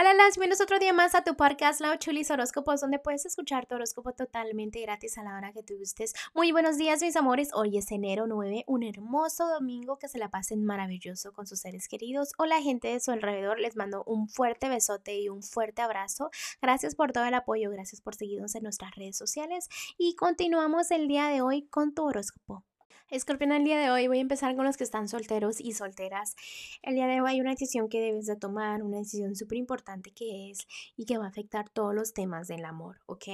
Hola, las bienvenidos otro día más a tu podcast Lao Chulis Horóscopos, donde puedes escuchar tu horóscopo totalmente gratis a la hora que tú gustes. Muy buenos días, mis amores. Hoy es enero 9, un hermoso domingo que se la pasen maravilloso con sus seres queridos o la gente de su alrededor. Les mando un fuerte besote y un fuerte abrazo. Gracias por todo el apoyo, gracias por seguirnos en nuestras redes sociales y continuamos el día de hoy con tu horóscopo. Escorpión, el día de hoy voy a empezar con los que están solteros y solteras. El día de hoy hay una decisión que debes de tomar, una decisión súper importante que es y que va a afectar todos los temas del amor, ¿ok?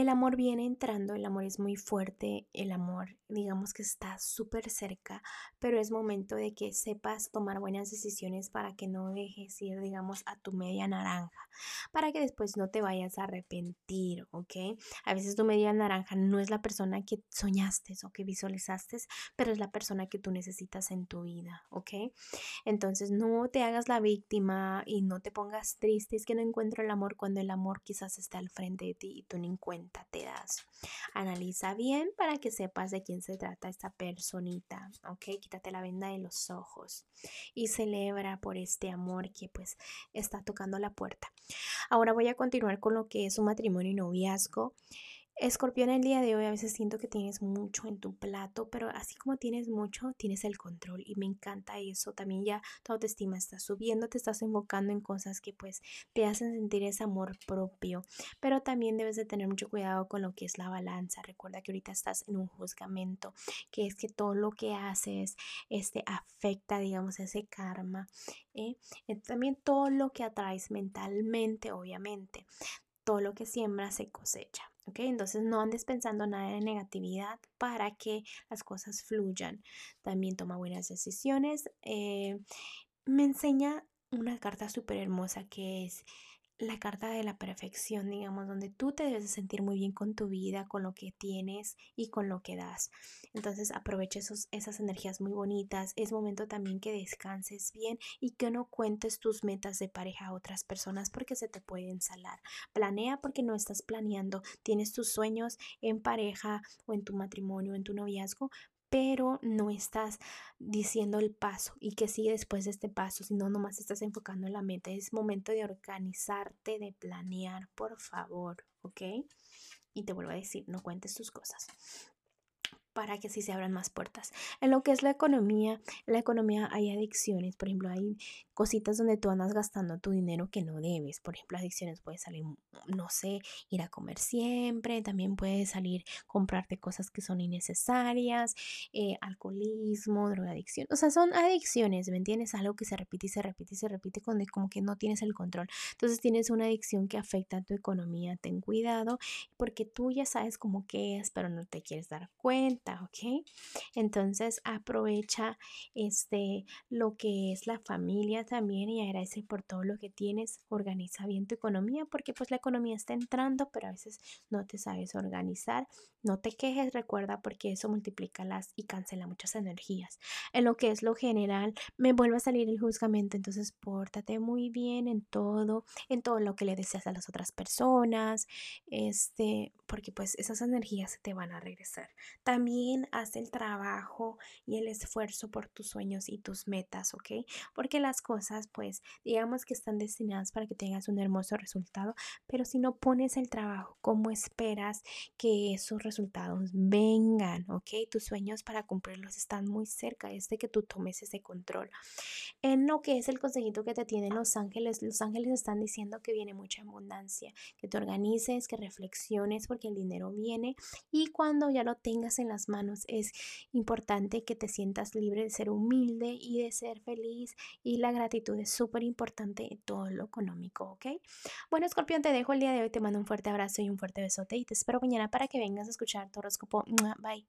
El amor viene entrando, el amor es muy fuerte, el amor digamos que está súper cerca, pero es momento de que sepas tomar buenas decisiones para que no dejes ir, digamos, a tu media naranja, para que después no te vayas a arrepentir, ¿ok? A veces tu media naranja no es la persona que soñaste o que visualizaste, pero es la persona que tú necesitas en tu vida, ¿ok? Entonces no te hagas la víctima y no te pongas triste, es que no encuentro el amor cuando el amor quizás está al frente de ti y tú ni cuenta. Analiza bien para que sepas de quién se trata esta personita, ¿ok? Quítate la venda de los ojos y celebra por este amor que pues está tocando la puerta. Ahora voy a continuar con lo que es un matrimonio y noviazgo. Escorpión, el día de hoy a veces siento que tienes mucho en tu plato, pero así como tienes mucho, tienes el control y me encanta eso. También ya tu autoestima está subiendo, te estás enfocando en cosas que pues te hacen sentir ese amor propio, pero también debes de tener mucho cuidado con lo que es la balanza. Recuerda que ahorita estás en un juzgamiento, que es que todo lo que haces este, afecta, digamos, ese karma. ¿eh? También todo lo que atraes mentalmente, obviamente todo lo que siembra se cosecha. ¿Ok? Entonces no andes pensando nada de negatividad para que las cosas fluyan. También toma buenas decisiones. Eh, me enseña una carta súper hermosa que es la carta de la perfección, digamos, donde tú te debes de sentir muy bien con tu vida, con lo que tienes y con lo que das. Entonces aprovecha esos, esas energías muy bonitas. Es momento también que descanses bien y que no cuentes tus metas de pareja a otras personas porque se te pueden salar. Planea porque no estás planeando. Tienes tus sueños en pareja o en tu matrimonio, en tu noviazgo, pero no estás diciendo el paso y que sigue después de este paso, sino nomás estás enfocando en la meta. Es momento de organizarte, de planear, por favor, ¿ok? Y te vuelvo a decir, no cuentes tus cosas para que así se abran más puertas. En lo que es la economía, en la economía hay adicciones, por ejemplo, hay cositas donde tú andas gastando tu dinero que no debes. Por ejemplo, adicciones puede salir, no sé, ir a comer siempre, también puede salir comprarte cosas que son innecesarias, eh, alcoholismo, drogadicción. O sea, son adicciones, ¿me entiendes? Algo que se repite y se repite y se repite cuando como que no tienes el control. Entonces tienes una adicción que afecta a tu economía. Ten cuidado porque tú ya sabes cómo que es, pero no te quieres dar cuenta ¿ok? Entonces aprovecha este, lo que es la familia también y agradece por todo lo que tienes. Organiza bien tu economía porque pues la economía está entrando, pero a veces no te sabes organizar. No te quejes, recuerda, porque eso multiplica las y cancela muchas energías. En lo que es lo general, me vuelve a salir el juzgamiento, entonces pórtate muy bien en todo, en todo lo que le deseas a las otras personas, este, porque pues esas energías te van a regresar. También haz el trabajo y el esfuerzo por tus sueños y tus metas, ¿ok? Porque las cosas, pues, digamos que están destinadas para que tengas un hermoso resultado, pero si no pones el trabajo, ¿cómo esperas que esos resultados vengan, ¿ok? Tus sueños para cumplirlos están muy cerca, es de que tú tomes ese control. En lo que es el consejito que te tienen los ángeles, los ángeles están diciendo que viene mucha abundancia, que te organices, que reflexiones, porque el dinero viene y cuando ya lo tengas en las manos. Es importante que te sientas libre de ser humilde y de ser feliz y la gratitud es súper importante en todo lo económico, ¿ok? Bueno, Escorpión, te dejo el día de hoy, te mando un fuerte abrazo y un fuerte besote y te espero mañana para que vengas a escuchar tu horóscopo. Bye.